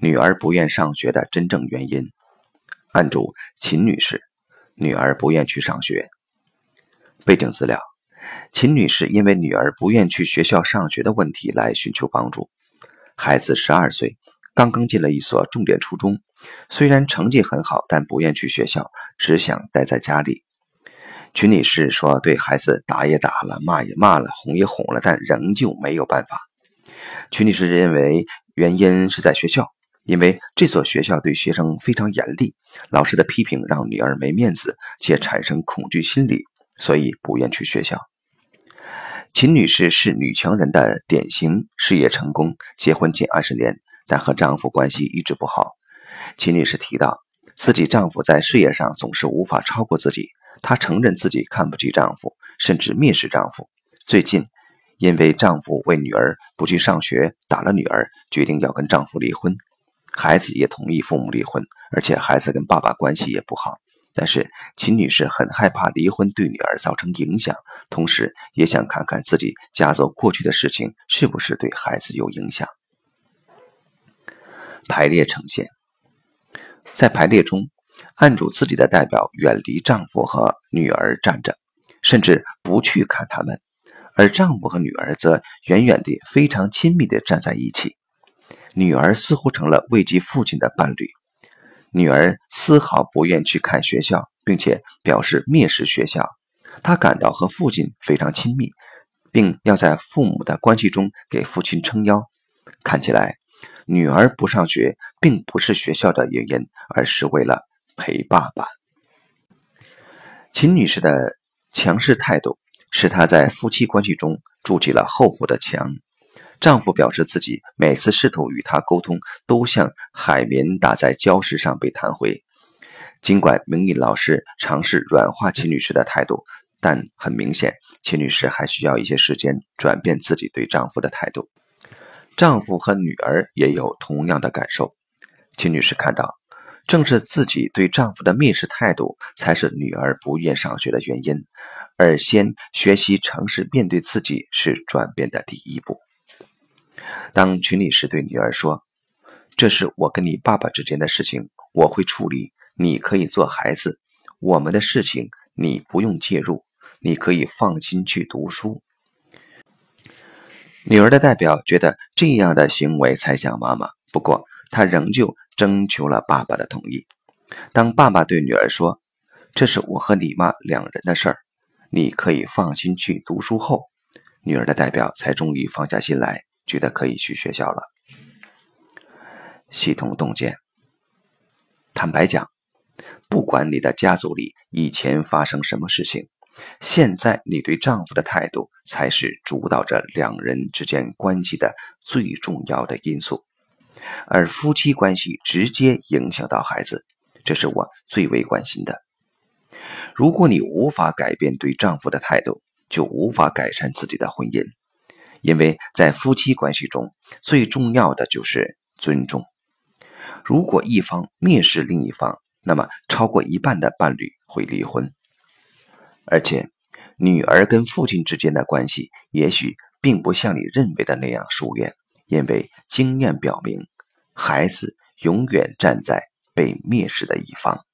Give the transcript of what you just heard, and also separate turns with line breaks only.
女儿不愿上学的真正原因。案主秦女士，女儿不愿去上学。背景资料：秦女士因为女儿不愿去学校上学的问题来寻求帮助。孩子十二岁，刚刚进了一所重点初中，虽然成绩很好，但不愿去学校，只想待在家里。曲女士说：“对孩子打也打了，骂也骂了，哄也哄了，但仍旧没有办法。”曲女士认为原因是在学校。因为这所学校对学生非常严厉，老师的批评让女儿没面子，且产生恐惧心理，所以不愿去学校。秦女士是女强人的典型，事业成功，结婚近二十年，但和丈夫关系一直不好。秦女士提到，自己丈夫在事业上总是无法超过自己，她承认自己看不起丈夫，甚至蔑视丈夫。最近，因为丈夫为女儿不去上学打了女儿，决定要跟丈夫离婚。孩子也同意父母离婚，而且孩子跟爸爸关系也不好。但是秦女士很害怕离婚对女儿造成影响，同时也想看看自己家族过去的事情是不是对孩子有影响。排列呈现，在排列中，案主自己的代表远离丈夫和女儿站着，甚至不去看他们，而丈夫和女儿则远远地、非常亲密地站在一起。女儿似乎成了慰藉父亲的伴侣，女儿丝毫不愿去看学校，并且表示蔑视学校。她感到和父亲非常亲密，并要在父母的关系中给父亲撑腰。看起来，女儿不上学并不是学校的原因，而是为了陪爸爸。秦女士的强势态度，使她在夫妻关系中筑起了厚厚的墙。丈夫表示，自己每次试图与她沟通，都像海绵打在礁石上被弹回。尽管明义老师尝试软化秦女士的态度，但很明显，秦女士还需要一些时间转变自己对丈夫的态度。丈夫和女儿也有同样的感受。秦女士看到，正是自己对丈夫的蔑视态度，才是女儿不愿上学的原因。而先学习诚实面对自己，是转变的第一步。当群里时对女儿说：“这是我跟你爸爸之间的事情，我会处理，你可以做孩子。我们的事情你不用介入，你可以放心去读书。”女儿的代表觉得这样的行为才像妈妈，不过她仍旧征求了爸爸的同意。当爸爸对女儿说：“这是我和你妈两人的事儿，你可以放心去读书。”后，女儿的代表才终于放下心来。觉得可以去学校了。系统洞见。坦白讲，不管你的家族里以前发生什么事情，现在你对丈夫的态度才是主导着两人之间关系的最重要的因素，而夫妻关系直接影响到孩子，这是我最为关心的。如果你无法改变对丈夫的态度，就无法改善自己的婚姻。因为在夫妻关系中，最重要的就是尊重。如果一方蔑视另一方，那么超过一半的伴侣会离婚。而且，女儿跟父亲之间的关系也许并不像你认为的那样疏远，因为经验表明，孩子永远站在被蔑视的一方。